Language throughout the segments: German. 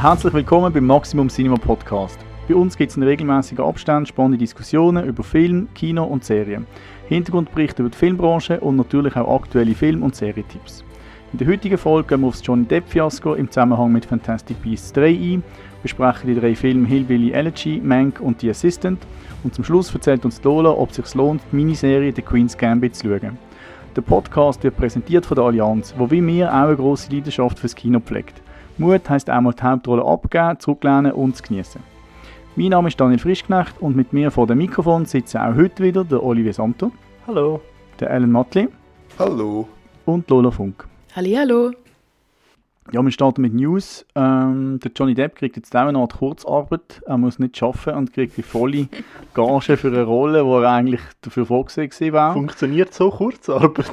Herzlich willkommen beim Maximum Cinema Podcast. Bei uns gibt es in regelmäßigen Abständen spannende Diskussionen über Film, Kino und Serien, Hintergrundberichte über die Filmbranche und natürlich auch aktuelle Film- und Serietipps. In der heutigen Folge gehen wir auf das Johnny Depp-Fiasko im Zusammenhang mit Fantastic Beasts 3 ein, besprechen die drei Filme Hillbilly Elegy, Mank und The Assistant und zum Schluss erzählt uns Lola, ob es sich lohnt, die Miniserie The Queen's Gambit zu schauen. Der Podcast wird präsentiert von der Allianz, wo wie mir auch eine grosse Leidenschaft fürs Kino pflegt. Mut heisst einmal die Hauptrolle abgeben, zurücklehnen und zu genießen. Mein Name ist Daniel Frischknecht und mit mir vor dem Mikrofon sitzen auch heute wieder der Olivier Santo. Hallo. Der Alan Matli. Hallo. Und Lola Funk. Hallo. Ja, wir starten mit News. Ähm, der Johnny Depp kriegt jetzt auch eine Art Kurzarbeit. Er muss nicht arbeiten und kriegt die volle Gage für eine Rolle, die er eigentlich dafür vorgesehen war. Funktioniert so Kurzarbeit?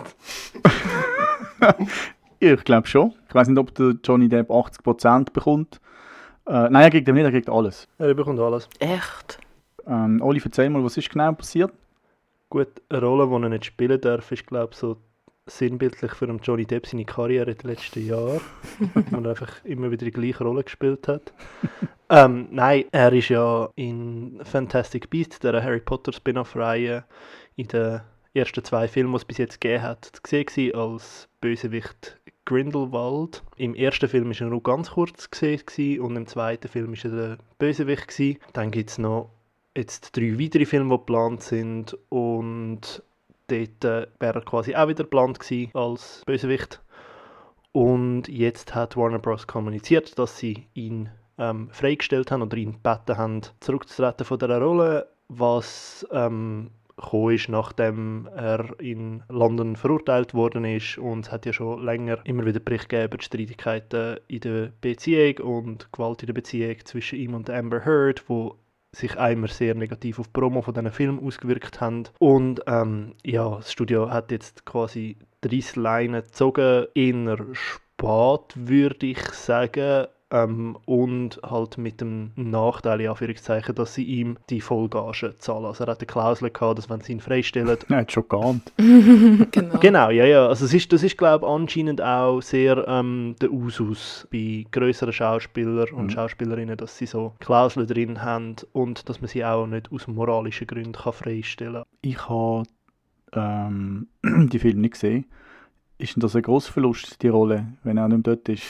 ich glaube schon. Ich weiß nicht, ob der Johnny Depp 80% bekommt. Äh, nein, er kriegt nicht, er kriegt alles. Er bekommt alles. Echt? Ähm, Oli, erzähl mal, was ist genau passiert? Gut, eine Rolle, die er nicht spielen darf, ist glaube ich so sinnbildlich für den Johnny Depp seine Karriere in den letzten Jahren. wo er einfach immer wieder die gleiche Rolle gespielt hat. ähm, nein, er ist ja in Fantastic Beasts, der Harry Potter Spin-off-Reihe, in den ersten zwei Filmen, die es bis jetzt gegeben hat, gesehen als Bösewicht Grindelwald. Im ersten Film war er nur ganz kurz gesehen und im zweiten Film war er der Bösewicht. Gewesen. Dann gibt es noch jetzt drei weitere Filme, die geplant sind und dort äh, wäre er quasi auch wieder geplant gewesen als Bösewicht. Und jetzt hat Warner Bros. kommuniziert, dass sie ihn ähm, freigestellt haben oder ihn gebeten haben, zurückzutreten von dieser Rolle, was ähm, gekommen ist, nachdem er in London verurteilt worden ist und es hat ja schon länger immer wieder Bericht gegeben über die Streitigkeiten in der Beziehung und Gewalt in der Beziehung zwischen ihm und Amber Heard, wo sich einmal sehr negativ auf die Promo von diesen Film ausgewirkt haben. Und ähm, ja, das Studio hat jetzt quasi 30 Leinen gezogen, eher spät, würde ich sagen. Ähm, und halt mit dem Nachteil, in Anführungszeichen, dass sie ihm die Vollgage zahlen. Also er hat eine Klausel gehabt, dass wenn sie ihn freistellen... Er hat schon geahnt. genau. genau, ja, ja. Also es ist, das ist, glaube ich, anscheinend auch sehr ähm, der Usus bei größeren Schauspielern und mhm. Schauspielerinnen, dass sie so Klauseln drin haben und dass man sie auch nicht aus moralischen Gründen kann freistellen kann. Ich habe ähm, die Filme nicht gesehen. Ist denn das ein grosser Verlust, die Rolle, wenn er nicht mehr dort ist?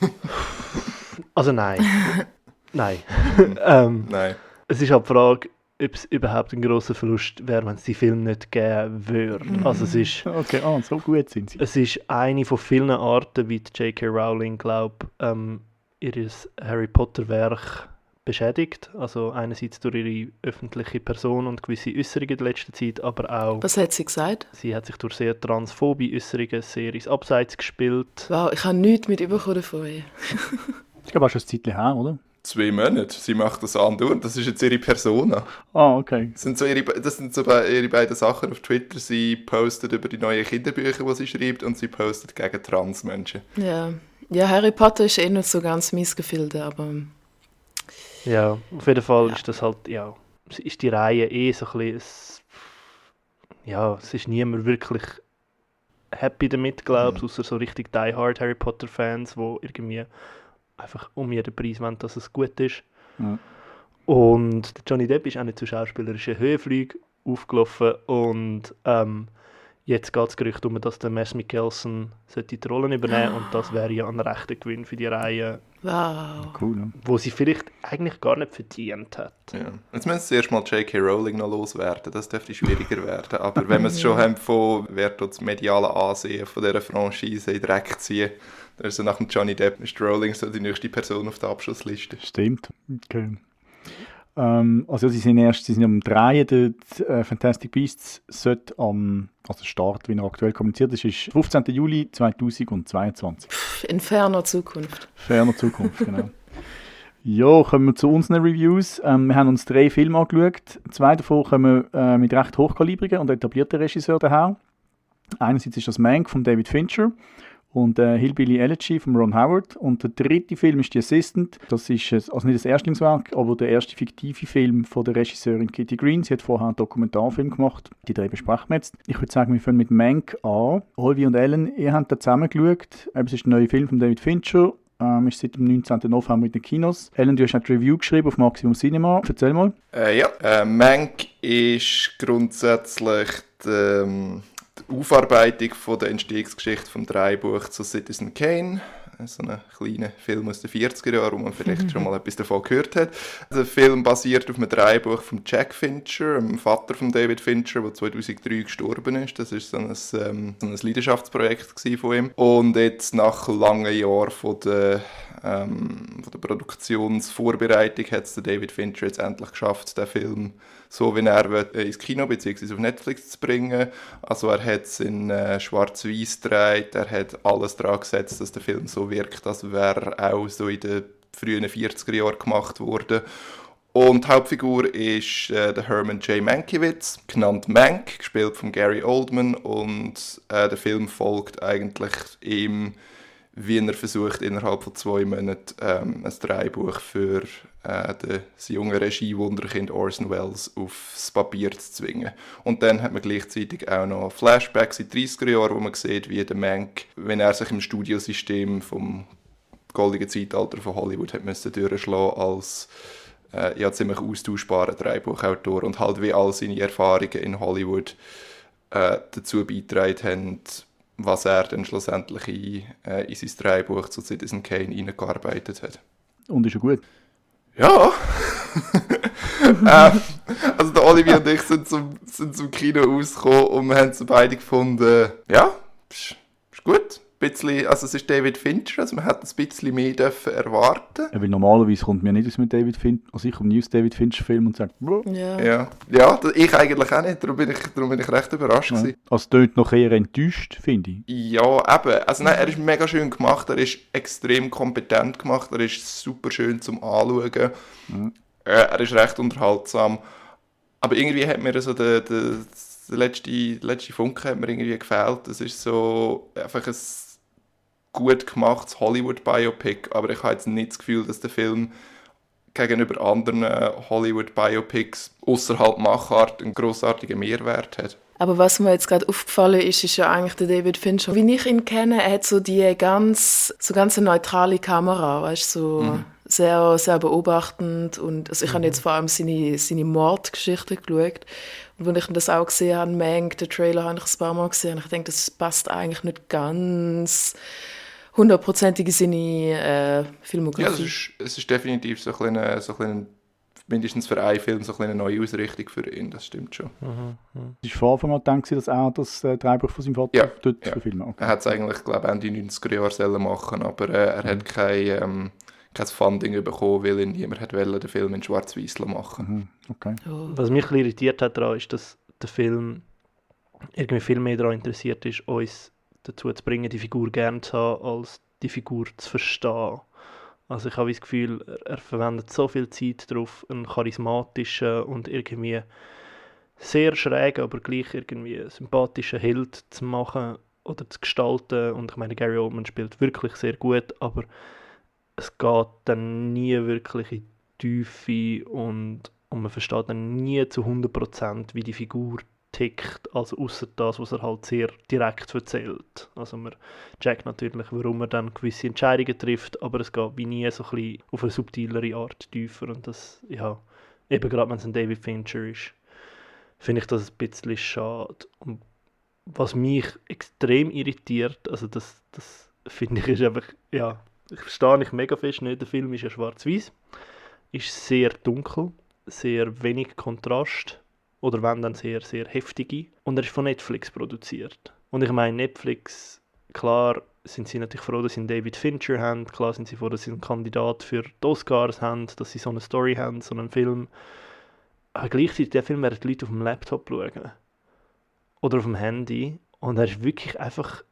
also nein. nein. ähm, nein. Es ist halt die Frage, ob es überhaupt ein grosser Verlust wäre, wenn es die Filme nicht geben würde. Mhm. Also es ist... Okay, ah, so gut sind sie. Es ist eine von vielen Arten, wie J.K. Rowling, glaube ähm, ihr Harry Potter-Werk beschädigt. Also einerseits durch ihre öffentliche Person und gewisse Äußerungen in der letzten Zeit, aber auch... Was hat sie gesagt? Sie hat sich durch sehr transphobe Äußerungen sehr ins Abseits gespielt. Wow, ich habe nichts mit überkommen von ihr. ich glaube, auch schon ein Zeitchen her, oder? Zwei Monate. Sie macht das andauernd. Das ist jetzt ihre Persona. Ah, okay. Das sind so ihre, das sind so ihre beiden Sachen auf Twitter. Sie postet über die neuen Kinderbücher, die sie schreibt, und sie postet gegen Transmenschen. Ja. Ja, Harry Potter ist eh nicht so ganz mies aber ja, auf jeden Fall ja. ist das halt, ja, ist die Reihe eh so ein bisschen, ja, es ist niemand wirklich happy damit, glaube ich, mhm. außer so richtig die Hard Harry Potter Fans, wo irgendwie einfach um jeden Preis wollen, dass es gut ist. Mhm. Und Johnny Depp ist auch nicht zu schauspielerischen Höhenflügen aufgelaufen und ähm, Jetzt geht das Gerücht um, dass der Mess Mikkelsen die Rollen übernehmen sollte. und das wäre ja ein rechter Gewinn für die Reihe. Wow. Cool. Ne? Wo sie vielleicht eigentlich gar nicht verdient hat. Ja. Jetzt müssen sie erstmal J.K. Rowling noch loswerden. Das dürfte schwieriger werden. Aber wenn wir es schon haben von, wer das mediale Ansehen von dieser Franchise in Dreck ziehen, dann ist so nach dem Johnny Depp ist Rowling so die nächste Person auf der Abschlussliste. Stimmt. Okay. Ähm, also sie sind erst, sie sind am Drehen, der äh, Fantastic Beasts sollte am, also Start, wie er aktuell kommuniziert ist, ist 15. Juli 2022. In ferner Zukunft. Ferner Zukunft, genau. ja, kommen wir zu unseren Reviews. Ähm, wir haben uns drei Filme angeschaut. Zwei davon kommen äh, mit recht hochkalibrigen und etablierten Regisseuren daher. Einerseits ist das Mank von David Fincher und äh, Hillbilly Elegy von Ron Howard. Und der dritte Film ist The Assistant. Das ist also nicht das Erstlingswerk, aber der erste fiktive Film von der Regisseurin Kitty Green. Sie hat vorher einen Dokumentarfilm gemacht. Die drei besprechen wir jetzt. Ich würde sagen, wir fangen mit Mank an. Olvi und Ellen, ihr habt da zusammen geschaut. Es ist ein neuer Film von David Fincher. Ähm, ist seit dem 19. November in den Kinos. Helen, du hast eine Review geschrieben auf Maximum Cinema. Erzähl mal. Äh, ja, äh, Mank ist grundsätzlich die, ähm, Aufarbeitung von der Entstehungsgeschichte vom Dreibuch zu Citizen Kane so einen kleinen Film aus den 40er Jahren, wo man vielleicht schon mal etwas davon gehört hat. Der Film basiert auf einem Dreibuch von Jack Fincher, dem Vater von David Fincher, der 2003 gestorben ist. Das ist so ein, ähm, so ein Leidenschaftsprojekt von ihm. Und jetzt nach langen Jahren von der ähm, von der Produktionsvorbereitung hat es David Fincher jetzt endlich geschafft, den Film so wie er will, ins Kino bzw. auf Netflix zu bringen. Also er hat es in äh, schwarz-weiß gedreht, er hat alles daran gesetzt, dass der Film so wirkt, als wäre auch so in den frühen 40er Jahren gemacht worden. Und die Hauptfigur ist äh, der Herman J. Mankiewicz, genannt Mank, gespielt von Gary Oldman. Und äh, der Film folgt eigentlich ihm wie er versucht, innerhalb von zwei Monaten ähm, ein Drehbuch für äh, das junge Regiewunderkind Orson Welles aufs Papier zu zwingen. Und dann hat man gleichzeitig auch noch Flashbacks in den 30er Jahren, wo man sieht, wie der Mank, wenn er sich im Studiosystem vom goldenen Zeitalter von Hollywood hat müssen durchschlagen als äh, ja, ziemlich austauschbarer Drehbuchautor und halt wie all seine Erfahrungen in Hollywood äh, dazu beitragen haben, was er dann schlussendlich in, äh, in sein Drehbuch zu Citizen Kane eingearbeitet hat. Und ist er gut? Ja. ähm, also der Olivier und ich sind zum, sind zum Kino rausgekommen und wir haben es beide gefunden, ja, ist, ist gut bisschen, also es ist David Fincher, also man hat ein bisschen mehr dürfen erwarten. Ja, weil normalerweise kommt mir nicht aus mit David Fincher, also ich komme nie aus David Fincher Film und sagt, Bro. ja. ja, ja, ich eigentlich auch nicht, darum bin ich, darum bin ich recht überrascht ja. gewesen. Also tönt noch eher enttäuscht, finde ich. Ja, eben, also nein, er ist mega schön gemacht, er ist extrem kompetent gemacht, er ist super schön zum Anschauen, mhm. er ist recht unterhaltsam, aber irgendwie hat mir so der, der der letzte, letzte Funke hat mir irgendwie gefehlt. Es ist so einfach ein gut gemachtes Hollywood-Biopic, aber ich habe jetzt nicht das Gefühl, dass der Film gegenüber anderen Hollywood-Biopics außerhalb Machart einen großartigen Mehrwert hat. Aber was mir jetzt gerade aufgefallen ist, ist ja eigentlich der David Fincher. Wie ich ihn kenne, er hat so die ganz, so ganz neutrale Kamera, weißt so mhm. sehr, sehr beobachtend und also ich mhm. habe jetzt vor allem seine, seine Mordgeschichte geschaut und wenn ich das auch gesehen habe, Mank, den Trailer habe ich ein paar Mal gesehen und ich denke, das passt eigentlich nicht ganz hundertprozentig in seine äh, Filmografie. Ja, es ist, es ist definitiv so ein kleiner, so ein mindestens für einen Film so eine neue Ausrichtung für ihn, das stimmt schon. Mhm, mhm. Es war von Anfang an gedacht, dass er das äh, Drehbuch von seinem Vater ja, dort ja. verfilmen okay. Er hat es eigentlich, glaube Ende 90er Jahre machen aber äh, er mhm. hat kein, ähm, kein Funding bekommen, weil ihn niemand hat wollen, den Film in schwarz-weiß machen. Mhm. Okay. Oh. Was mich ein irritiert hat daran, ist, dass der Film irgendwie viel mehr daran interessiert ist, uns dazu zu bringen, die Figur gerne zu haben, als die Figur zu verstehen. Also ich habe das Gefühl, er, er verwendet so viel Zeit darauf, einen charismatischen und irgendwie sehr schrägen, aber gleich irgendwie sympathischen Held zu machen oder zu gestalten. Und ich meine, Gary Oldman spielt wirklich sehr gut, aber es geht dann nie wirklich in die Tiefe und, und man versteht dann nie zu 100% wie die Figur tickt, also außer das, was er halt sehr direkt erzählt. Also man checkt natürlich, warum er dann gewisse Entscheidungen trifft, aber es geht wie nie so ein bisschen auf eine subtilere Art tiefer und das, ja, eben gerade wenn es ein David Fincher ist, finde ich das ein bisschen schade. Und was mich extrem irritiert, also das, das finde ich ist einfach, ja, ich verstehe nicht mega fest nicht, der Film ist ja schwarz-weiß, ist sehr dunkel, sehr wenig Kontrast, oder wenn dann sehr, sehr heftige. Und er ist von Netflix produziert. Und ich meine, Netflix, klar sind sie natürlich froh, dass sie einen David Fincher haben, klar sind sie froh, dass sie einen Kandidat für die Oscars haben, dass sie so eine Story haben, so einen Film. Aber gleichzeitig, der Film werden die Leute auf dem Laptop schauen. Oder auf dem Handy. Und er ist wirklich einfach,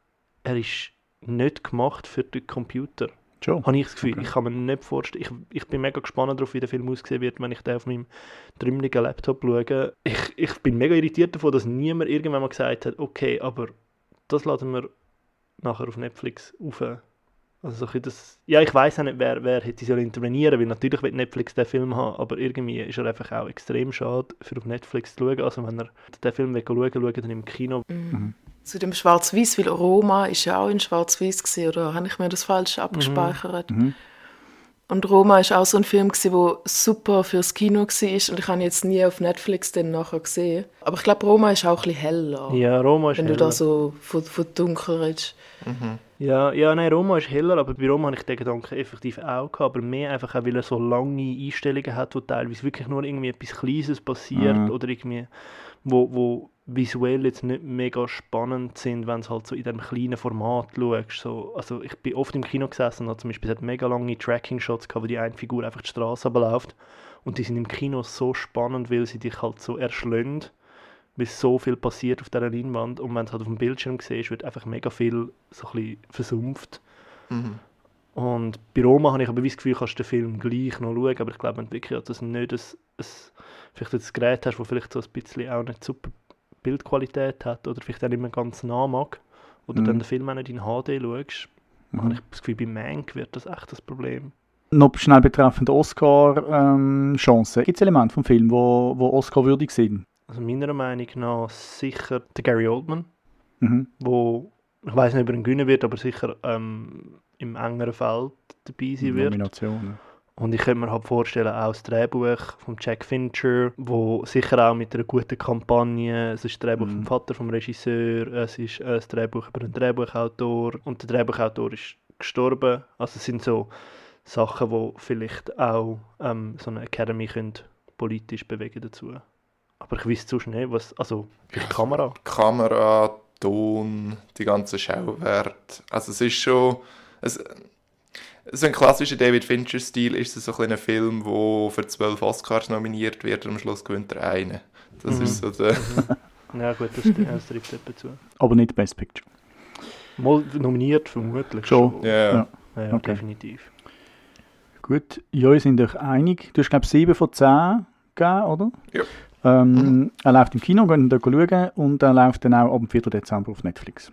er ist nicht gemacht für den Computer. Schon? Habe ich das Gefühl. Okay. Ich kann mir nicht vorstellen. Ich, ich bin mega gespannt darauf, wie der Film aussehen wird, wenn ich den auf meinem trümmeligen Laptop schaue. Ich, ich bin mega irritiert davon, dass niemand irgendwann mal gesagt hat, okay, aber das laden wir nachher auf Netflix auf. Also das, ja, ich weiß auch nicht, wer, wer hätte soll intervenieren, weil natürlich wird Netflix den Film haben, aber irgendwie ist er einfach auch extrem schade, für auf Netflix zu schauen. Also wenn er den Film will schauen will, schaut er dann im Kino. Mhm. Zu dem Schwarz-Weiß, weil Roma ist ja auch in Schwarz-Weiß gesehen, oder habe ich mir das falsch abgespeichert? Mhm. Und Roma ist auch so ein Film gewesen, wo super fürs Kino war und ich habe ihn jetzt nie auf Netflix dann nachher gesehen. Aber ich glaube, Roma ist auch ein bisschen heller. Ja, Roma ist wenn heller. du da so von, von dunkel redest. Ja, ja, nein, Roma ist heller, aber bei Roma habe ich den Gedanken effektiv auch gehabt, aber mehr einfach auch, weil er so lange Einstellungen hat, wo teilweise wirklich nur irgendwie etwas Kleines passiert Mhm. oder irgendwie, wo, wo visuell jetzt nicht mega spannend sind, wenn du halt so in diesem kleinen Format schaust. So, also ich bin oft im Kino gesessen und habe zum Beispiel es hat mega lange Tracking-Shots gehabt, wo die eine Figur einfach die Straße runterläuft und die sind im Kino so spannend, weil sie dich halt so erschlönd weil so viel passiert auf dieser Leinwand und wenn du es halt auf dem Bildschirm siehst, wird einfach mega viel so ein bisschen versumpft. Mhm. Und bei Roma habe ich aber das Gefühl, kannst du den Film gleich noch schauen, aber ich glaube, du wirklich das nicht ein, ein, vielleicht ein Gerät hast, das vielleicht so ein bisschen auch nicht super Bildqualität hat oder vielleicht auch nicht mehr ganz nah mag oder Mhm. dann den Film auch nicht in HD schaust, habe Mhm. ich das Gefühl, bei Mank wird das echt das Problem. Noch schnell betreffend Oscar-Chancen. Gibt es Elemente vom Film, wo, wo Oscar-würdig sind? Also meiner Meinung nach sicher der Gary Oldman, Mhm. wo ich weiß nicht, ob er ihn gewinnen wird, aber sicher ähm, im engeren Feld dabei sein wird. Nominationen. Und ich könnte mir halt vorstellen, auch das Drehbuch von Jack Fincher, wo sicher auch mit einer guten Kampagne, es ist das Drehbuch Mhm. vom Vater vom Regisseur, es ist äh, das Drehbuch über einen Drehbuchautor und der Drehbuchautor ist gestorben. Also es sind so Sachen, wo vielleicht auch ähm, so eine Academy können politisch bewegen dazu. Aber ich weiß zu schnell, was, also die Kamera. Kamera, Ton, die ganzen Schauwerte. Also es ist schon... Es, so ein klassischer David Fincher-Stil ist es so ein kleiner Film, der für zwölf Oscars nominiert wird und am Schluss gewinnt er einen. Das Mhm. ist so der... Ja gut, das, das trifft etwa zu. Aber nicht Best Picture. Mal nominiert vermutlich Schon. Ja, ja. Ja. Ja, ja Okay. definitiv. Gut, ja, wir sind euch einig. Du hast, glaube ich, 7 von 10 gegeben, oder? Ja. Ähm, Er läuft im Kino, gehen da schauen und er läuft dann auch ab dem 4. Dezember auf Netflix.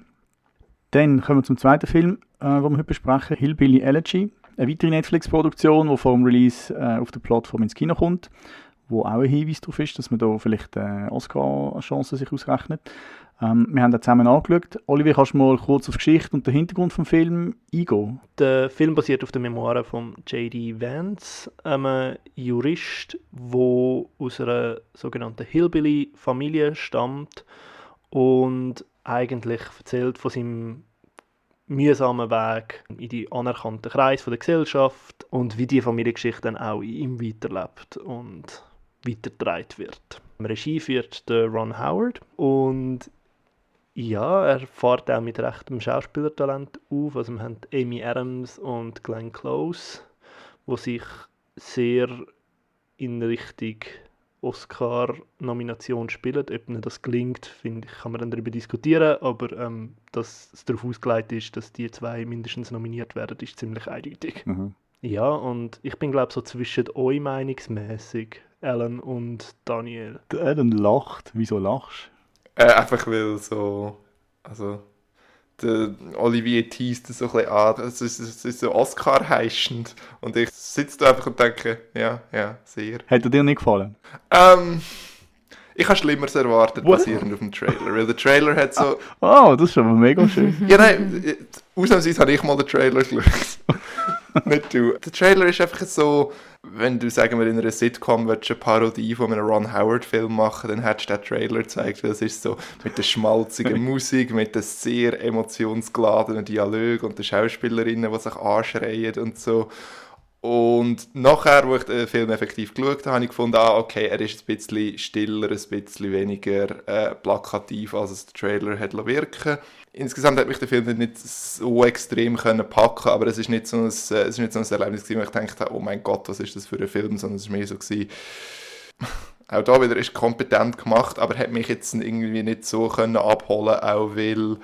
Dann kommen wir zum zweiten Film, äh, den wir heute besprechen, Hillbilly Elegy. Eine weitere Netflix-Produktion, die vor dem Release äh, auf der Plattform ins Kino kommt, wo auch ein Hinweis darauf ist, dass man da vielleicht äh, Oscar-Chancen sich ausrechnet. Ähm, wir haben das zusammen angeschaut. Olivier, kannst du mal kurz auf die Geschichte und den Hintergrund vom Film eingehen? Der Film basiert auf den Memoiren von J.D. Vance, einem Jurist, der aus einer sogenannten Hillbilly-Familie stammt und eigentlich erzählt von seinem mühsamen Weg in die anerkannten Kreis der Gesellschaft und wie die Familiengeschichte dann auch in ihm weiterlebt und weitergetragen wird. Regie führt Ron Howard und ja, er fährt auch mit rechtem Schauspielertalent auf. Also wir haben Amy Adams und Glenn Close, wo sich sehr in Richtung Oscar-Nomination spielen. Ob ihnen das gelingt, finde ich, kann man dann darüber diskutieren. Aber ähm, dass es darauf ausgelegt ist, dass die zwei mindestens nominiert werden, ist ziemlich eindeutig. Mhm. Ja, und ich bin glaube so zwischen euch meinungsmäßig, Alan und Daniel. Der Alan lacht. Wieso lachst Äh, einfach weil so, also der Olivier teast das so ein bisschen an, es ist, es ist so Oscar-heischend und ich sitze da einfach und denke, ja, ja, sehr. Hat er dir nicht gefallen? Ähm, ich habe Schlimmeres erwartet, What? basierend auf dem Trailer, weil der Trailer hat so, Oh, das ist aber mega schön. ja nein, äh, ausnahmsweise habe ich mal den Trailer geschaut. Nicht du. Der Trailer ist einfach so, wenn du, sagen wir, in einer Sitcom willst, eine Parodie von einem Ron Howard-Film machen, dann hättest du den Trailer gezeigt, weil es ist so mit der schmalzigen Musik, mit den sehr emotionsgeladenen Dialogen und den Schauspielerinnen, die sich anschreien und so. Und nachher, wo ich den Film effektiv geschaut habe, habe ich gefunden, ah, okay, er ist ein bisschen stiller, ein bisschen weniger äh, plakativ, als es der Trailer hat wirken. Insgesamt hat mich der Film nicht so extrem können packen, aber es ist nicht so ein, äh, es ist nicht so ein Erlebnis gewesen, wo ich dachte, oh mein Gott, was ist das für ein Film, sondern es war mehr so gewesen, auch da wieder ist kompetent gemacht, aber hat mich jetzt irgendwie nicht so können abholen, auch weil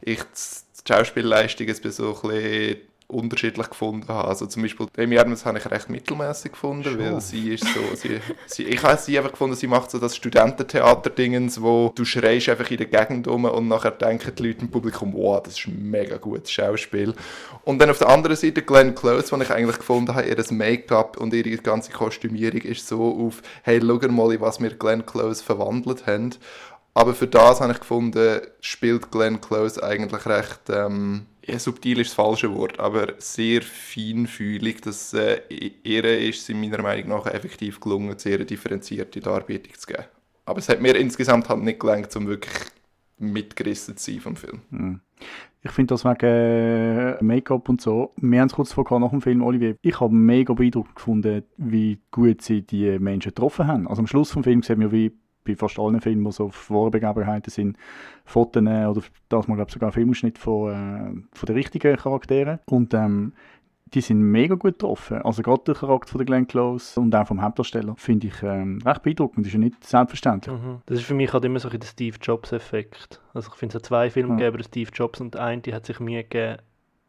ich die Schauspielleistung ein bisschen unterschiedlich gefunden habe. Also zum Beispiel Amy Adams habe ich recht mittelmäßig gefunden, Schon. weil sie ist so, sie, sie, ich habe sie einfach gefunden, sie macht so das Studententheater-Dingens, wo du schreist einfach in der Gegend rum und nachher denken die Leute im Publikum, wow, das ist ein mega gutes Schauspiel. Und dann auf der anderen Seite Glenn Close, wo ich eigentlich gefunden habe, ihr Make-up und ihre ganze Kostümierung ist so auf, hey, schau mal, was wir Glenn Close verwandelt haben. Aber für das habe ich gefunden, spielt Glenn Close eigentlich recht, ähm, ja, subtil ist das falsche Wort, aber sehr feinfühlig. Das äh, ihr ist es meiner Meinung nach effektiv gelungen, sehr differenzierte Darbietung zu geben. Aber es hat mir insgesamt halt nicht gelangt, um wirklich mitgerissen zu sein vom Film. Mhm. Ich finde das wegen äh, Make-up und so. Wir haben es kurz vorher nach dem Film, Olivier. Ich habe mega beeindruckend gefunden, wie gut sie die Menschen getroffen haben. Also am Schluss des Films sehen wir, wie bei fast allen Filmen, die so auf wahre Begebenheiten sind, Fotos oder das mal glaube sogar Filmausschnitt von, äh, von den richtigen Charakteren. Und ähm, die sind mega gut getroffen. Also gerade der Charakter von der Glenn Close und auch vom Hauptdarsteller finde ich ähm, recht beeindruckend. Das ist ja nicht selbstverständlich. Mhm. Das ist für mich halt immer so ein der Steve Jobs-Effekt. Also ich finde es hat zwei Filme ja. gegeben, Steve Jobs und ein, die hat sich Mühe gegeben,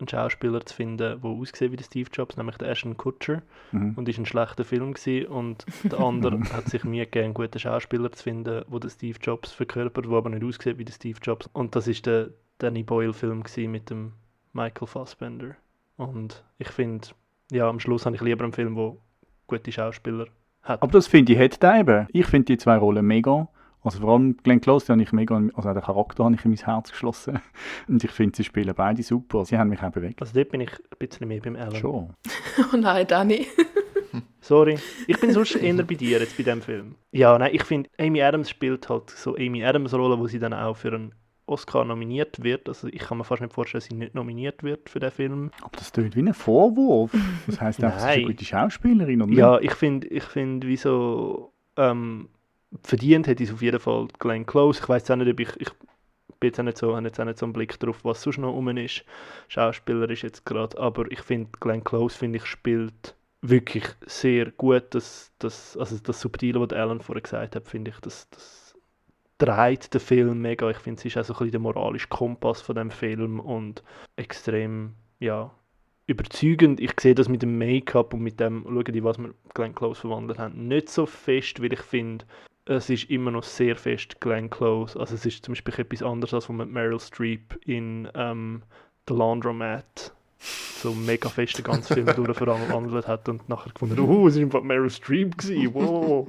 einen Schauspieler zu finden, der aussieht wie der Steve Jobs, nämlich der Ashton Kutcher. Mhm. Und ist ein schlechter Film gewesen. Und der andere hat sich Mühe gegeben, einen guten Schauspieler zu finden, der den Steve Jobs verkörpert, der aber nicht aussieht wie der Steve Jobs. Und das ist der Danny Boyle-Film mit dem Michael Fassbender. Und ich finde, ja, am Schluss habe ich lieber einen Film, der gute Schauspieler hat. Aber das finde ich hat der eben. Ich finde die zwei Rollen mega. Also vor allem Glenn Close, habe ich mega, also den Charakter habe ich in mein Herz geschlossen. Und ich finde, sie spielen beide super. Sie haben mich auch bewegt. Also dort bin ich ein bisschen mehr beim Alan. Schon. oh nein, Danny. Sorry. Ich bin sonst eher bei dir jetzt bei dem Film. Ja, nein, ich finde, Amy Adams spielt halt so Amy Adams Rolle, wo sie dann auch für einen Oscar nominiert wird. Also ich kann mir fast nicht vorstellen, dass sie nicht nominiert wird für den Film. Aber das klingt wie ein Vorwurf. Das heisst auch, sie ist eine gute Schauspielerin, oder Ja, ich finde, ich find, wieso ähm, verdient hätte es auf jeden Fall Glenn Close. Ich weiß auch nicht, ob ich, ich bin jetzt auch nicht so, habe jetzt auch nicht so einen Blick drauf, was sonst noch rum ist. Schauspieler ist jetzt gerade, aber ich finde, Glenn Close, finde ich, spielt wirklich sehr gut. Das, das, also das Subtile, was Alan vorher gesagt hat, finde ich, das, das dreht den Film mega. Ich finde, sie ist auch so ein bisschen der moralische Kompass von dem Film und extrem, ja, überzeugend. Ich sehe das mit dem Make-up und mit dem, schauen was wir Glenn Close verwandelt haben, nicht so fest, weil ich finde, es ist immer noch sehr fest Glenn Close. Also es ist zum Beispiel etwas anderes, als man Meryl Streep in ähm, The Laundromat so mega fest den ganzen Film durchverwandelt hat und nachher gefunden, oh, es war einfach Meryl Streep gewesen, wow.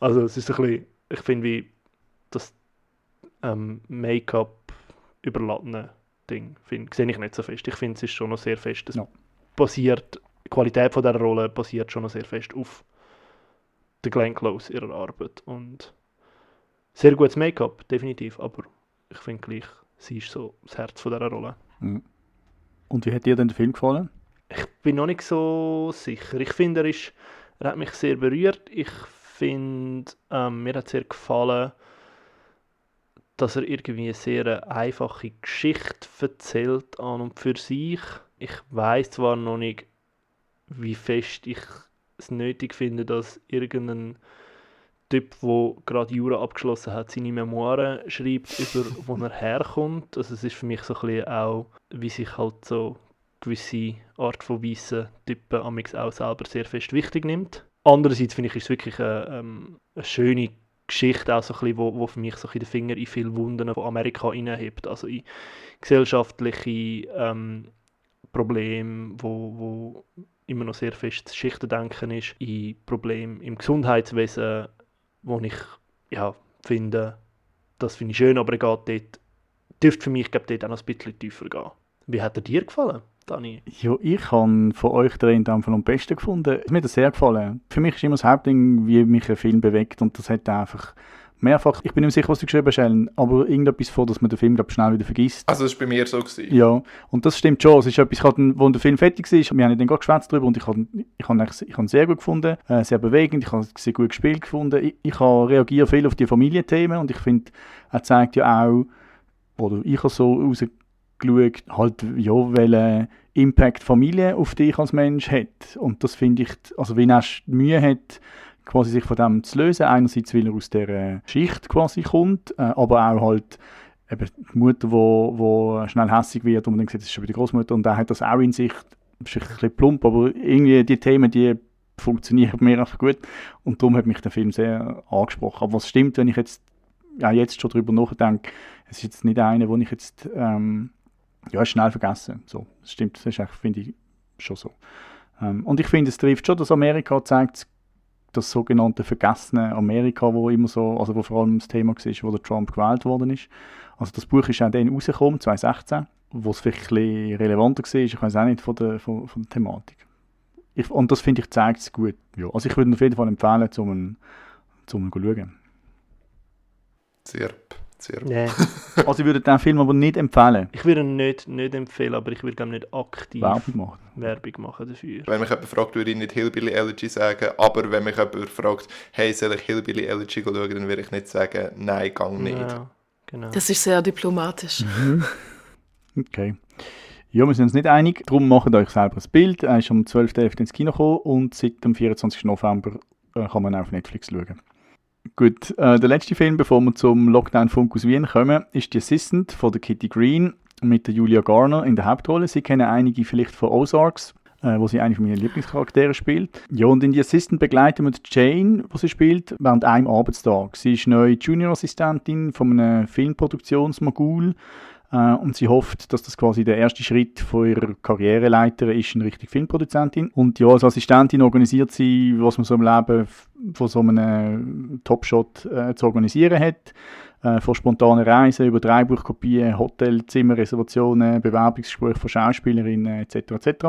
Also es ist ein bisschen, ich finde, wie das ähm, Make-up überladene Ding find, sehe ich nicht so fest. Ich finde, es ist schon noch sehr fest. Es no. basiert, die Qualität von dieser Rolle basiert schon noch sehr fest auf der Glenn Close ihrer Arbeit. Und sehr gutes Make-up, definitiv, aber ich finde gleich, sie ist so das Herz von dieser Rolle. Mhm. Und wie hat dir denn der Film gefallen? Ich bin noch nicht so sicher. Ich finde, er, ist, er hat mich sehr berührt. Ich finde, ähm, mir hat sehr gefallen, dass er irgendwie eine sehr einfache Geschichte erzählt an und für sich. Ich weiß zwar noch nicht, wie fest ich es nötig finde, dass irgendein Typ, der gerade Jura abgeschlossen hat, seine Memoiren schreibt, über wo er herkommt. Also es ist für mich so ein bisschen auch, wie sich halt so gewisse Art von weißen Typen auch selber sehr fest wichtig nimmt. Andererseits finde ich, ist es wirklich eine, ähm, eine schöne Geschichte auch so ein bisschen, wo, wo für mich so ein den Finger in viele Wunden von Amerika hineinhebt. Also in gesellschaftliche ähm, Probleme, wo, wo immer noch sehr fest Schichtendenken ist, in Probleme im Gesundheitswesen, wo ich ja, finde, das finde ich schön, aber er geht dort, dürfte für mich glaub, dort auch noch ein bisschen tiefer gehen. Wie hat er dir gefallen? Dani? Ja, ich habe von euch Fall am besten gefunden. Mir hat das sehr gefallen. Für mich ist immer das Hauptding, wie mich ein Film bewegt und das hat einfach mehrfach, ich bin nicht sicher, was du geschrieben hast, aber irgendetwas vor, dass man den Film glaub, schnell wieder vergisst. Also das war bei mir so. Gewesen. Ja, und das stimmt schon. Es ist etwas, wo der Film fertig war, wir haben dann gerade geschwätzt darüber und ich habe ich hab, ich hab sehr gut gefunden, äh, sehr bewegend, ich habe sehr gut gespielt gefunden. Ich, ich habe reagiert viel auf die Familienthemen und ich finde, er zeigt ja auch, oder ich habe so raus geschaut, halt, ja, welchen Impact Familie auf dich als Mensch hat. Und das finde ich, also wenn er Mühe hat, quasi sich von dem zu lösen, einerseits, weil er aus der Schicht quasi kommt, äh, aber auch halt eben die Mutter, wo, wo schnell hässig wird und dann sieht, das ist schon wieder Großmutter und er hat das auch in sich, das ist ein bisschen plump, aber irgendwie die Themen, die funktionieren mir einfach gut und darum hat mich der Film sehr angesprochen. Aber was stimmt, wenn ich jetzt ja, jetzt schon darüber nachdenke, es ist jetzt nicht einer, wo ich jetzt ähm, ja, schnell vergessen. So, das stimmt, das ist finde ich, schon so. Ähm, und ich finde, es trifft schon, dass Amerika zeigt das sogenannte vergessene Amerika, wo immer so, also wo vor allem das Thema war, wo der Trump gewählt worden ist. Also das Buch ist auch dann rausgekommen, 2016, wo es vielleicht ein bisschen relevanter war, ich weiß auch nicht, von der, von, von der Thematik. Ich, und das finde ich zeigt es gut. Ja, also ich würde auf jeden Fall empfehlen, zum, zum schauen. Zirp, zirp. Nee. Also ich würde den Film aber nicht empfehlen. Ich würde ihn nicht, nicht empfehlen, aber ich würde glaube nicht aktiv Werbung machen. Werbung machen dafür. Wenn mich jemand fragt, würde ich nicht Hillbilly Elegy sagen, aber wenn mich jemand fragt, hey, soll ich Hillbilly Elegy schauen, dann würde ich nicht sagen, nein, gang nicht. Ja, genau. Das ist sehr diplomatisch. Okay. Ja, wir sind uns nicht einig, darum macht euch selber ein Bild. Er ist am 12.11. ins Kino gekommen und seit dem 24. November äh, kann man auf Netflix schauen. Gut, äh, der letzte Film, bevor wir zum Lockdown-Funk aus Wien kommen, ist «The Assistant» von der Kitty Green mit der Julia Garner in der Hauptrolle. Sie kennen einige vielleicht von Ozarks, äh, wo sie eine meiner Lieblingscharaktere spielt. Ja, und in «The Assistant» begleiten wir Jane, wo sie spielt, während einem Arbeitstag. Sie ist neue Junior-Assistentin von einem Filmproduktionsmogul äh, und sie hofft, dass das quasi der erste Schritt von ihrer Karriereleiter ist in Richtung Filmproduzentin. Und ja, als Assistentin organisiert sie, was man so im Leben von so einem Topshot äh, zu organisieren hat. Äh, von spontanen Reisen über Dreibuchkopien, Hotelzimmerreservationen, Bewerbungsgespräche von Schauspielerinnen etc. etc.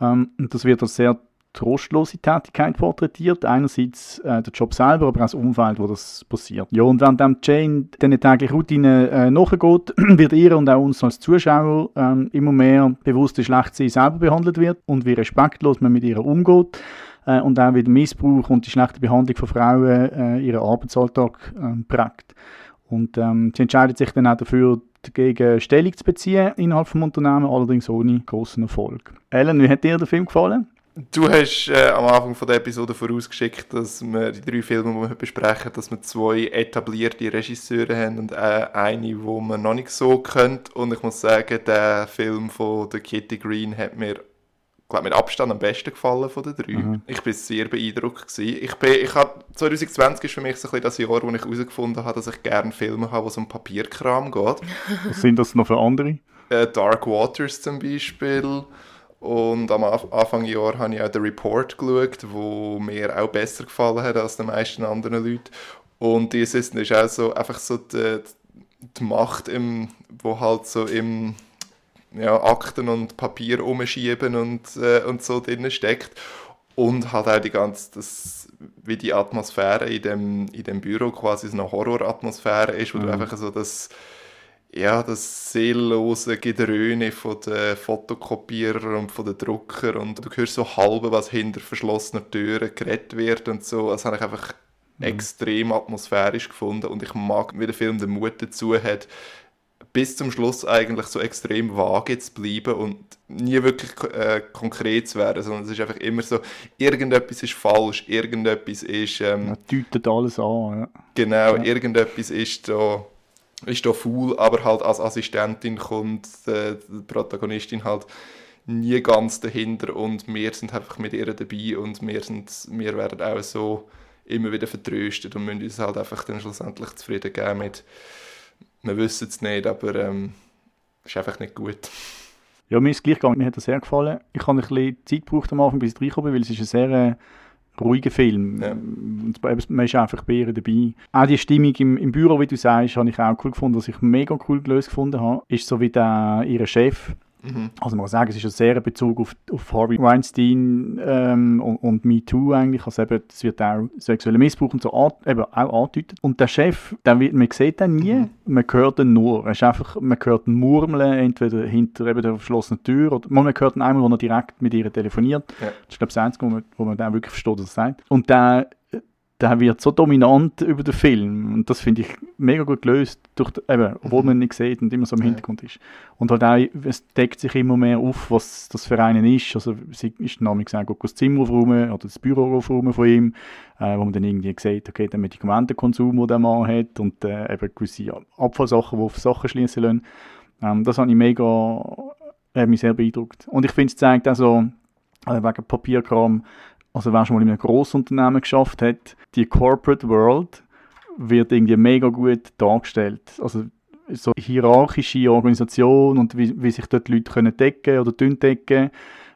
Ähm, und das wird als sehr trostlose Tätigkeit porträtiert. Einerseits äh, der Job selber, aber auch das Umfeld, wo das passiert. Ja, und während dem Jane diesen täglichen Routine äh, nachgeht, wird ihr und auch uns als Zuschauer ähm, immer mehr bewusst, wie schlecht sie selber behandelt wird und wie respektlos man mit ihr umgeht. Äh, und auch wie der Missbrauch und die schlechte Behandlung von Frauen äh, ihren Arbeitsalltag ähm, prägt. Und ähm, sie entscheidet sich dann auch dafür, dagegen Stellung zu beziehen innerhalb des Unternehmens, allerdings ohne großen Erfolg. Ellen, wie hat dir der Film gefallen? Du hast äh, am Anfang von der Episode vorausgeschickt, dass wir die drei Filme, die wir heute besprechen, dass wir zwei etablierte Regisseure haben und äh, eine, wo man noch nicht so kennt. Und ich muss sagen, der Film von der Kitty Green hat mir glaub, mit Abstand am besten gefallen von den drei. Mhm. Ich bin sehr beeindruckt gewesen. Ich bin, ich hab, 2020 ist für mich so ein bisschen das Jahr, wo ich herausgefunden habe, dass ich gerne Filme habe, wo es um Papierkram geht. Was sind das noch für andere? Äh, Dark Waters zum Beispiel. Und am Anf- Anfang Jahr habe ich auch den Report geschaut, wo mir auch besser gefallen hat als den meisten anderen Leuten. Und die Assistant ist auch so einfach so die, die Macht, im, wo halt so im ja, Akten und Papier umschieben und, äh, und so drin steckt. Und halt auch die ganze, das, wie die Atmosphäre in dem, in dem Büro quasi so eine Horroratmosphäre ist, wo du einfach so das ja, das seellose Gedröhne von den Fotokopierern und von den Druckern und du hörst so halb, was hinter verschlossenen Türen geredet wird und so. Das habe ich einfach extrem atmosphärisch gefunden und ich mag, wie der Film den Mut dazu hat, bis zum Schluss eigentlich so extrem vage zu bleiben und nie wirklich äh, konkret zu werden, sondern es ist einfach immer so, irgendetwas ist falsch, irgendetwas ist... Ähm, Ja, deutet alles an. Ja. Genau, Ja. irgendetwas ist da, ist da faul, aber halt als Assistentin kommt äh, die Protagonistin halt nie ganz dahinter und wir sind einfach mit ihr dabei und wir, sind, wir werden auch so immer wieder vertröstet und müssen uns halt einfach dann schlussendlich zufrieden geben mit wir wissen es nicht, aber ähm, ist einfach nicht gut. Ja, mir ist es gleich gegangen. Mir hat er sehr gefallen. Ich habe ein bisschen Zeit gebraucht am Anfang, bis ich reingekommen bin, weil es ist ein sehr äh, ruhiger Film. Ja. Man ist einfach bei ihr dabei. Auch die Stimmung im, im Büro, wie du sagst, habe ich auch cool gefunden. Was ich mega cool gelöst gefunden habe, ist so wie der, ihr Chef. Mhm. Also man kann sagen, es ist ein sehr Bezug auf, auf Harvey Weinstein ähm, und, und Me Too eigentlich. Also eben, es wird auch sexueller Missbrauch und so an, eben auch angedeutet. Und der Chef, der wird, man sieht den nie, man hört ihn nur. Er ist einfach, man hört ihn murmeln, entweder hinter eben der verschlossenen Tür oder man hört ihn einmal, wo er direkt mit ihr telefoniert. Ja. Das ist glaube ich das Einzige, wo man, wo man dann wirklich versteht, was er sagt. Und der, der wird so dominant über den Film und das finde ich mega gut gelöst, durch, die- eben, obwohl man ihn nicht sieht und immer so im. Hintergrund ist. Und halt auch, es deckt sich immer mehr auf, was das für einen ist. Also sie ist namentlich gesagt, das Zimmer aufräumen oder das Büro aufräumen von ihm, äh, wo man dann irgendwie sieht, okay, der Medikamentenkonsum, den der Mann hat und äh, eben gewisse Abfallsachen, die auf Sachen schließen lassen. Ähm, das habe ich mega, hat mich sehr beeindruckt. Und ich finde, es zeigt auch so, äh, wegen Papierkram, also wer schon mal in einem Grossunternehmen geschafft hat, die Corporate World wird irgendwie mega gut dargestellt. Also so hierarchische Organisation und wie, wie sich dort Leute können decken oder dünn decken.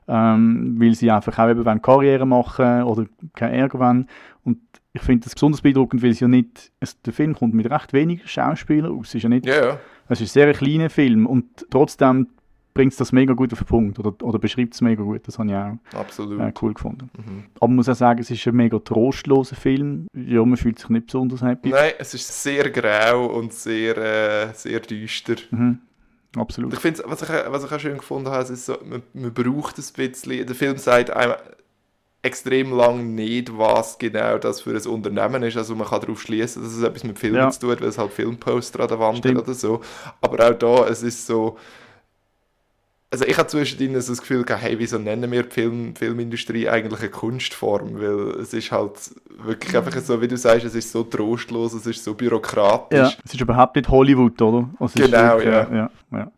ähm, weil sie einfach auch eben Karriere machen oder keinen Ärger wollen. Und ich finde das besonders beeindruckend, weil es ja nicht, es, der Film kommt mit recht wenigen Schauspielern aus. Es ist ja nicht, Ja, ja. es ist ein sehr kleiner Film und trotzdem bringt es das mega gut auf den Punkt oder, oder beschreibt es mega gut. Das habe ich auch Absolut. äh, cool gefunden. Mhm. Aber man muss auch sagen, es ist ein mega trostloser Film. Ja, man fühlt sich nicht besonders happy. Nein, es ist sehr grau und sehr, äh, sehr düster. Mhm. Absolut. ich finde, was ich, was ich auch schön gefunden habe, es ist so, man, man braucht ein bisschen, der Film sagt einem extrem lang nicht, was genau das für ein Unternehmen ist. Also man kann darauf schließen, dass es etwas mit Filmen Ja. zu tun hat, weil es halt Filmposter an der Wand Stimmt. oder so. Aber auch da, es ist so, also ich habe zwischendrin so das Gefühl gehabt, hey, wieso nennen wir die Film, Filmindustrie eigentlich eine Kunstform? Weil es ist halt wirklich einfach so, wie du sagst, es ist so trostlos, es ist so bürokratisch. Ja, es ist überhaupt nicht Hollywood, oder? Also Genau, wirklich, ja. äh, ja, ja.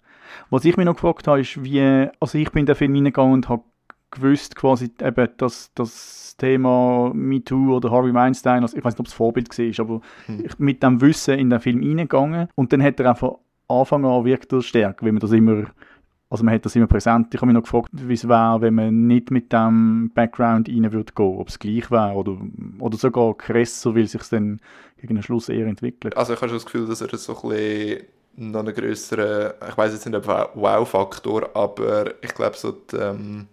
Was ich mich noch gefragt habe, ist, wie, also ich bin in den Film hineingegangen und habe gewusst, quasi eben, dass das Thema MeToo oder Harvey Weinstein, also ich weiß nicht, ob es Vorbild war, aber Hm. ich, mit dem Wissen in den Film hineingegangen und dann hat er einfach Anfang an wirkt er stärker, wenn man das immer, also man hat das immer präsent. Ich habe mich noch gefragt, wie es wäre, wenn man nicht mit dem Background rein würde gehen, ob es gleich wäre oder, oder sogar krasser, weil sich dann gegen den Schluss eher entwickelt. Also ich habe schon das Gefühl, dass er so ein bisschen noch einen grösseren, ich weiß jetzt nicht, Wow-Faktor, aber ich glaube so die, ähm,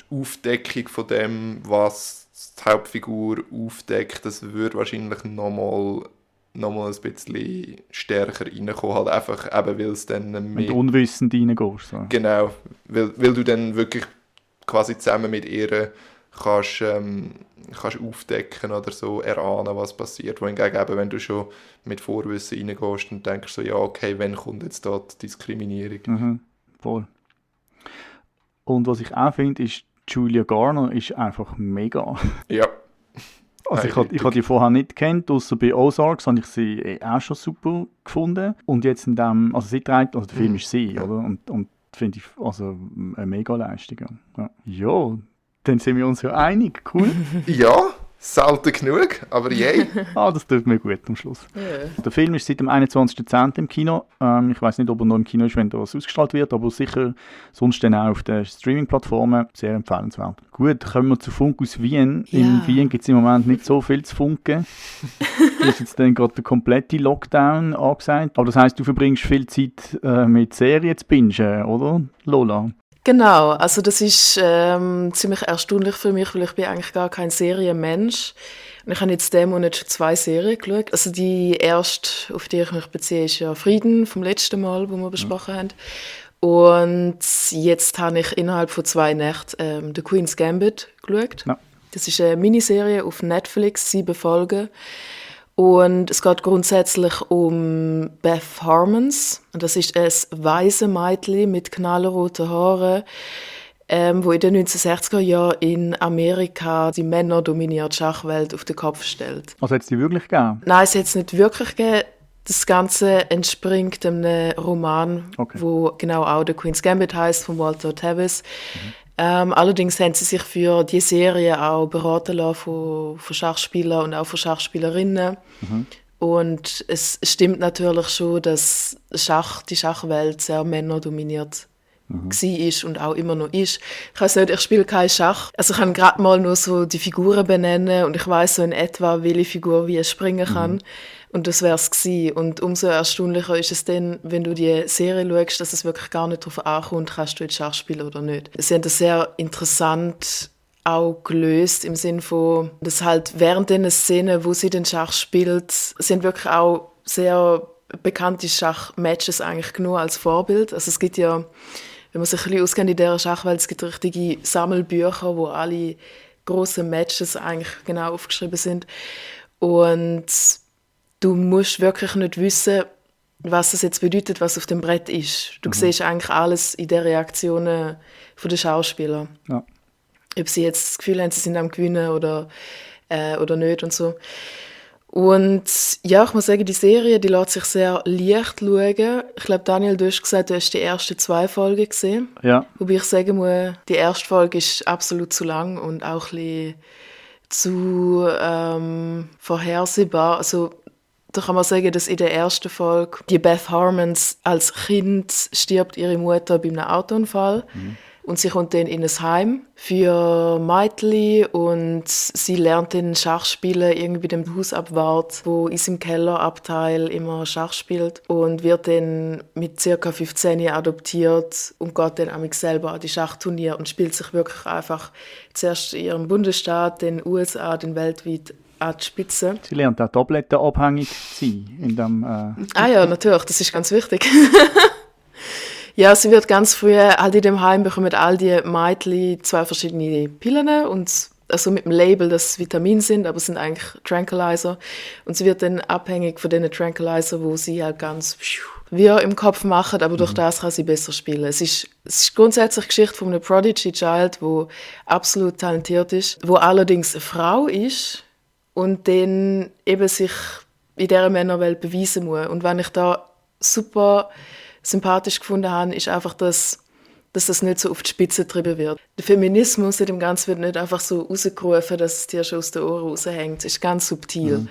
die Aufdeckung von dem, was die Hauptfigur aufdeckt, das würde wahrscheinlich nochmal noch mal ein bisschen stärker reinkommen, halt einfach eben, weil es dann Wenn mehr... du unwissend reingehst. So. Genau, weil, weil du dann wirklich quasi zusammen mit ihr kannst, ähm, kannst aufdecken oder so erahnen, was passiert. Wohingegen eben, wenn du schon mit Vorwissen reingehst und denkst so, ja, okay, wann kommt jetzt da die Diskriminierung? Mhm, voll. Und was ich auch finde, ist, Julia Garner ist einfach mega. Ja, Also ich, habe- ich die vorher nicht kennt, außer bei Ozarks habe ich sie eh auch schon super gefunden. Und jetzt in dem, also sie trägt, also der Film Mhm. ist sie, Ja. oder? Und, und finde ich also eine mega Leistung. Ja. ja, dann sind wir uns ja einig, cool. ja selten genug, aber yay. ah, das tut mir gut am Schluss. Ja. Der Film ist seit dem 21.10. im Kino. Ähm, ich weiß nicht, ob er noch im Kino ist, wenn das ausgestrahlt wird, aber sicher sonst dann auch auf den Streaming-Plattformen. Sehr empfehlenswert. Gut, kommen wir zu Funk aus Wien. In Ja. Wien gibt es im Moment nicht so viel zu funken. da ist jetzt dann gerade der komplette Lockdown angesagt. Aber das heißt, du verbringst viel Zeit äh, mit Serien zu bingen, oder, Lola? Genau, also das ist ähm, ziemlich erstaunlich für mich, weil ich bin eigentlich gar kein Serienmensch. Und ich habe jetzt diesen Monat schon zwei Serien geschaut. Also die erste, auf die ich mich beziehe, ist ja Frieden vom letzten Mal, wo wir besprochen haben. Und jetzt habe ich innerhalb von zwei Nächten ähm, The Queen's Gambit geschaut. Ja. Das ist eine Miniserie auf Netflix, sieben Folgen. Und es geht grundsätzlich um Beth Harmons. Das ist ein weißes Mädchen mit knallroten Haaren, ähm, wo in den 1960er Jahren in Amerika die männerdominierte Schachwelt auf den Kopf stellt. Also hat es die wirklich gegeben? Nein, es hat es nicht wirklich gegeben. Das Ganze entspringt einem Roman, Okay. wo genau auch The Queen's Gambit heißt von Walter Tevis. Ähm, allerdings haben sie sich für die Serie auch beraten lassen von, von Schachspielern und auch von Schachspielerinnen. Und es stimmt natürlich schon, dass Schach, die Schachwelt sehr männerdominiert gsi ist und auch immer noch ist. Ich weiß nicht, ich spiele kein Schach. Also ich kann gerade mal nur so die Figuren benennen und ich weiß so in etwa, welche Figur wie springen kann. Und das wäre es gewesen. Und umso erstaunlicher ist es dann, wenn du die Serie schaust, dass es wirklich gar nicht darauf ankommt, kannst du jetzt Schach spielen oder nicht. Sie haben das sehr interessant auch gelöst im Sinn von, dass halt während den Szenen, wo sie den Schach spielt, sind wirklich auch sehr bekannte Schachmatches eigentlich genug als Vorbild. Also es gibt ja, wenn man sich ein bisschen auskennt in dieser Schachwelt, es gibt richtige Sammelbücher, wo alle großen Matches eigentlich genau aufgeschrieben sind. Und du musst wirklich nicht wissen, was das jetzt bedeutet, was auf dem Brett ist. Du siehst eigentlich alles in den Reaktionen der Schauspieler Ja. ob sie jetzt das Gefühl haben, sie sind am Gewinnen oder, äh, oder nicht und so. Und ja, ich muss sagen, die Serie, die lässt sich sehr leicht schauen. Ich glaube, Daniel, du hast gesagt, du hast die ersten zwei Folgen gesehen. Ja. Wobei ich sagen muss, die erste Folge ist absolut zu lang und auch ein bisschen zu ähm, vorhersehbar. Also da kann man sagen, dass in der ersten Folge die Beth Harmons als Kind stirbt ihre Mutter bei einem Autounfall. Und sie kommt dann in ein Heim für Mädchen und sie lernt dann Schach spielen, irgendwie bei dem Hausabwart, wo in seinem Kellerabteil immer Schach spielt und wird dann mit ca. 15 adoptiert und geht dann am selber an die Schachturnier und spielt sich wirklich einfach zuerst in ihrem Bundesstaat, den USA, den weltweit an die Spitze. Sie lernt auch tablettenabhängig zu sein. In dem, äh ah ja, natürlich, das ist ganz wichtig. Ja, sie wird ganz früh, halt in dem Heim bekommen all die Mädchen zwei verschiedene Pillen und also mit dem Label, dass es Vitamin sind, aber es sind eigentlich Tranquilizer. Und sie wird dann abhängig von diesen Tranquilizer, wo sie halt ganz wie im Kopf machen, aber durch mhm. das kann sie besser spielen. Es ist, es ist grundsätzlich Geschichte von einem Prodigy Child, wo absolut talentiert ist, wo allerdings eine Frau ist und dann eben sich in dieser Männerwelt beweisen muss. Und wenn ich da super sympathisch gefunden habe, ist einfach, dass, dass das nicht so auf die Spitze getrieben wird. Der Feminismus in dem Ganzen wird nicht einfach so rausgerufen, dass es dir schon aus den Ohren raushängt. Es ist ganz subtil. Mhm.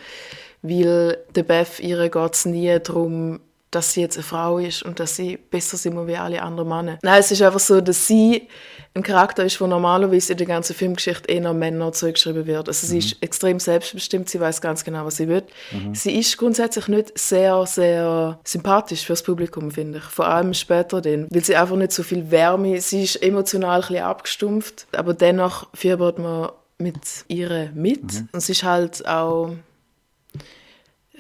Weil der Beth, ihre geht es nie darum, dass sie jetzt eine Frau ist und dass sie besser sind wie alle anderen Männer. Nein, es ist einfach so, dass sie ein Charakter ist, der normalerweise in der ganzen Filmgeschichte eher Männer zugeschrieben wird. Also sie mhm. ist extrem selbstbestimmt, sie weiß ganz genau, was sie will. Mhm. Sie ist grundsätzlich nicht sehr, sehr sympathisch fürs Publikum, finde ich. Vor allem später dann, weil sie einfach nicht so viel Wärme, sie ist emotional ein bisschen abgestumpft, aber dennoch fiebert man mit ihr mit. Mhm. Und sie ist halt auch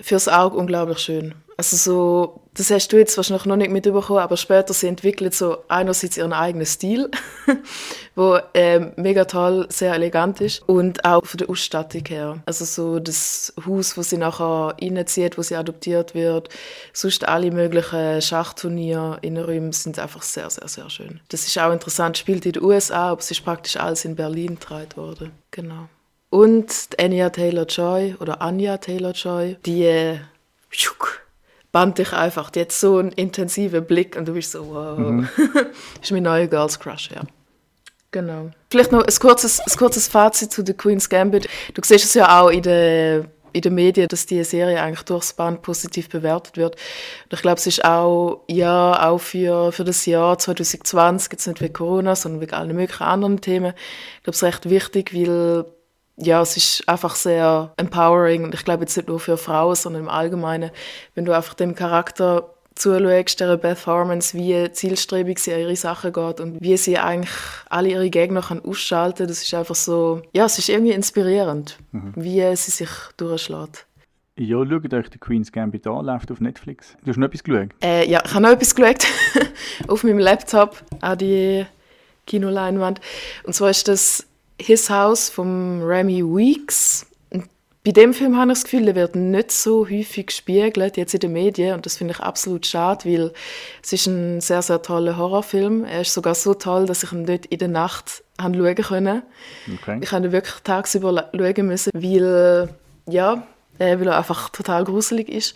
fürs Auge unglaublich schön. Also so, das hast du jetzt wahrscheinlich noch nicht mitbekommen, aber später sie entwickelt so einerseits ihren eigenen Stil, wo ähm, mega toll, sehr elegant ist und auch von der Ausstattung her. Also so das Haus, wo sie nachher reinzieht, wo sie adoptiert wird, sonst alle möglichen Schachturniere in den Räumen sind einfach sehr, sehr, sehr schön. Das ist auch interessant, spielt in den USA, aber es ist praktisch alles in Berlin getragen worden. Genau. Und Anya Taylor-Joy oder Anya Taylor-Joy, die äh, band dich einfach. Die hat so einen intensiven Blick und du bist so, wow. Mhm. das ist mein neuer Girls Crush, ja. Genau. Vielleicht noch ein kurzes, ein kurzes Fazit zu The Queen's Gambit. Du siehst es ja auch in den in den Medien, dass diese Serie eigentlich durchs Band positiv bewertet wird. Und ich glaube, es ist auch, ja, auch für, für das Jahr 2020, jetzt nicht wegen Corona, sondern wegen allen möglichen anderen Themen, ich glaube, es ist recht wichtig, weil ja, es ist einfach sehr empowering und ich glaube jetzt nicht nur für Frauen, sondern im Allgemeinen, wenn du einfach dem Charakter zuschaust, der Beth Harmons, wie zielstrebig sie an ihre Sachen geht und wie sie eigentlich alle ihre Gegner kann ausschalten das ist einfach so, ja, es ist irgendwie inspirierend, mhm. wie sie sich durchschlägt. Ja, schaut euch The Queen's Gambit an, läuft auf Netflix. Du hast noch etwas geschaut? Äh, ja, ich habe noch etwas geschaut. auf meinem Laptop, an die Kinoleinwand. Und zwar ist das His House von Remy Weeks. Bei dem Film habe ich das Gefühl, der wird nicht so häufig gespiegelt, jetzt in den Medien. Und das finde ich absolut schade, weil es ist ein sehr, sehr toller Horrorfilm. Er ist sogar so toll, dass ich ihn dort in der Nacht schauen konnte. Okay. Ich musste wirklich tagsüber schauen müssen, weil, ja, weil er einfach total gruselig ist.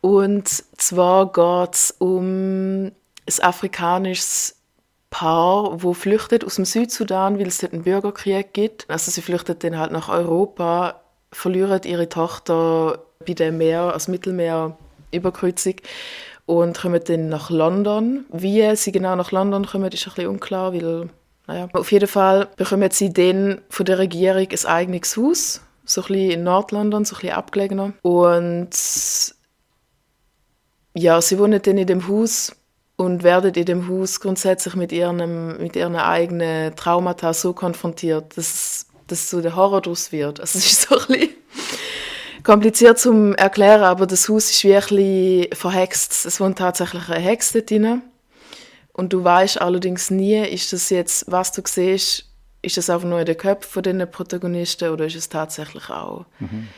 Und zwar geht es um ein afrikanisches Paar, wo flüchtet aus dem Südsudan, weil es dort einen Bürgerkrieg gibt. Also sie flüchtet dann halt nach Europa, verlieren ihre Tochter bei dem Meer, als Mittelmeerüberkreuzung und kommen dann nach London. Wie sie genau nach London kommen, ist ein bisschen unklar, weil naja. Auf jeden Fall bekommen sie dann von der Regierung ein eigenes Haus, so ein bisschen in Nordlondon, so ein bisschen abgelegener. Und ja, sie wohnen dann in dem Haus und werden in dem Haus grundsätzlich mit ihren, mit ihren eigenen Traumata so konfrontiert, dass, dass so der Horror daraus wird. Also es ist so ein bisschen kompliziert zu erklären, aber das Haus ist wirklich verhext. Es wohnt tatsächlich eine Hexe drin. Und du weißt allerdings nie, ist das jetzt, was du siehst, ist das einfach nur in den Köpfen der Protagonisten oder ist es tatsächlich auch mhm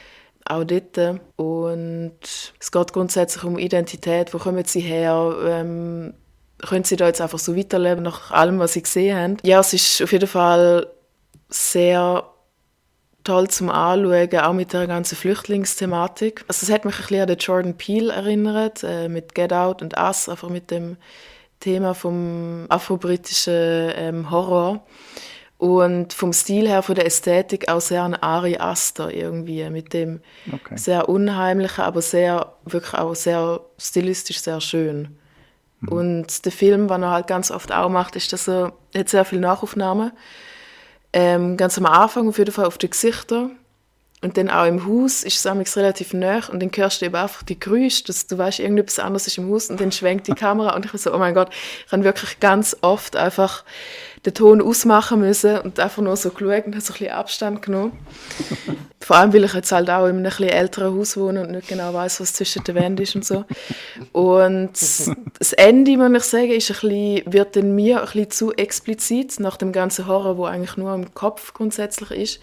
auch dort. Und es geht grundsätzlich um Identität. Wo kommen sie her? Ähm, können sie da jetzt einfach so weiterleben nach allem, was sie gesehen haben? Ja, es ist auf jeden Fall sehr toll zum Anschauen, auch mit der ganzen Flüchtlingsthematik. Also es hat mich ein bisschen an den Jordan Peele erinnert, äh, mit Get Out und Us, einfach mit dem Thema vom afrobritischen ähm, Horror. Und vom Stil her, von der Ästhetik auch sehr an Ari Aster irgendwie, mit dem okay. sehr unheimlichen, aber sehr, wirklich auch sehr stilistisch sehr schön. Mhm. Und der Film, was er halt ganz oft auch macht, ist, dass er, er hat sehr viele Nachaufnahmen. Ähm, ganz am Anfang auf jeden Fall auf die Gesichter. Und dann auch im Haus ist es relativ nah und dann hörst du eben einfach die Geräusche, dass du weißt, irgendetwas anderes ist im Haus und dann schwenkt die Kamera und ich so, oh mein Gott, ich habe wirklich ganz oft einfach den Ton ausmachen müssen und einfach nur so geschaut und habe so ein bisschen Abstand genommen. Vor allem, weil ich jetzt halt auch in einem ein bisschen älteren Haus wohne und nicht genau weiß, was zwischen den Wänden ist und so. Und das Ende, muss ich sagen, ist ein bisschen, wird dann mir ein bisschen zu explizit nach dem ganzen Horror, wo eigentlich nur im Kopf grundsätzlich ist.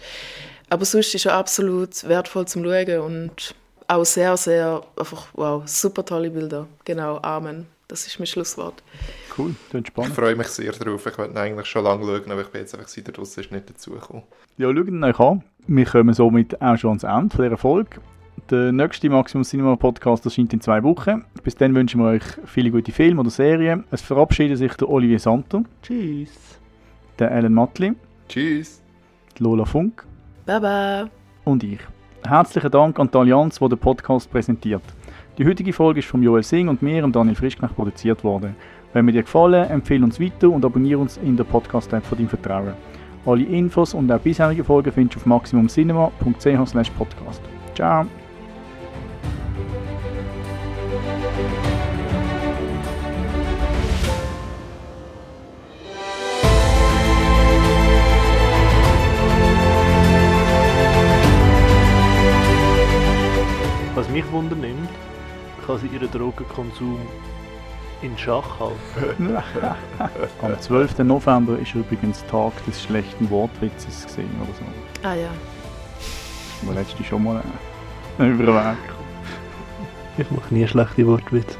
Aber sonst ist er absolut wertvoll zum Schauen und auch sehr, sehr, einfach, wow, super tolle Bilder. Genau, Amen. Das ist mein Schlusswort. Cool, das spannend. Ich freue mich sehr drauf. Ich wollte eigentlich schon lange schauen, aber ich bin jetzt einfach seit der ist nicht dazugekommen. Ja, schaut ihn euch an. Wir kommen somit auch schon ans Ende dieser Folge. Der nächste Maximum Cinema Podcast erscheint in zwei Wochen. Bis dann wünschen wir euch viele gute Filme oder Serien. Es verabschiedet sich der Olivier Santo. Tschüss. Der Alan Matli. Tschüss. Lola Funk. Baba. Und ich. Herzlichen Dank an die Allianz, die den Podcast präsentiert. Die heutige Folge ist von Joel Singh und mir und Daniel Frischknecht produziert worden. Wenn mir dir gefallen, empfehle uns weiter und abonniere uns in der Podcast-App von deinem Vertrauen. Alle Infos und auch bisherige Folgen findest du auf maximumcinema.ch/podcast. Ciao! Kann sie ihren Drogenkonsum in Schach halten. Am 12. November ist übrigens Tag des schlechten Wortwitzes gesehen oder so. Ah ja. Das war letzte schon mal äh, über den Weg. Ich mache nie schlechte Wortwitze.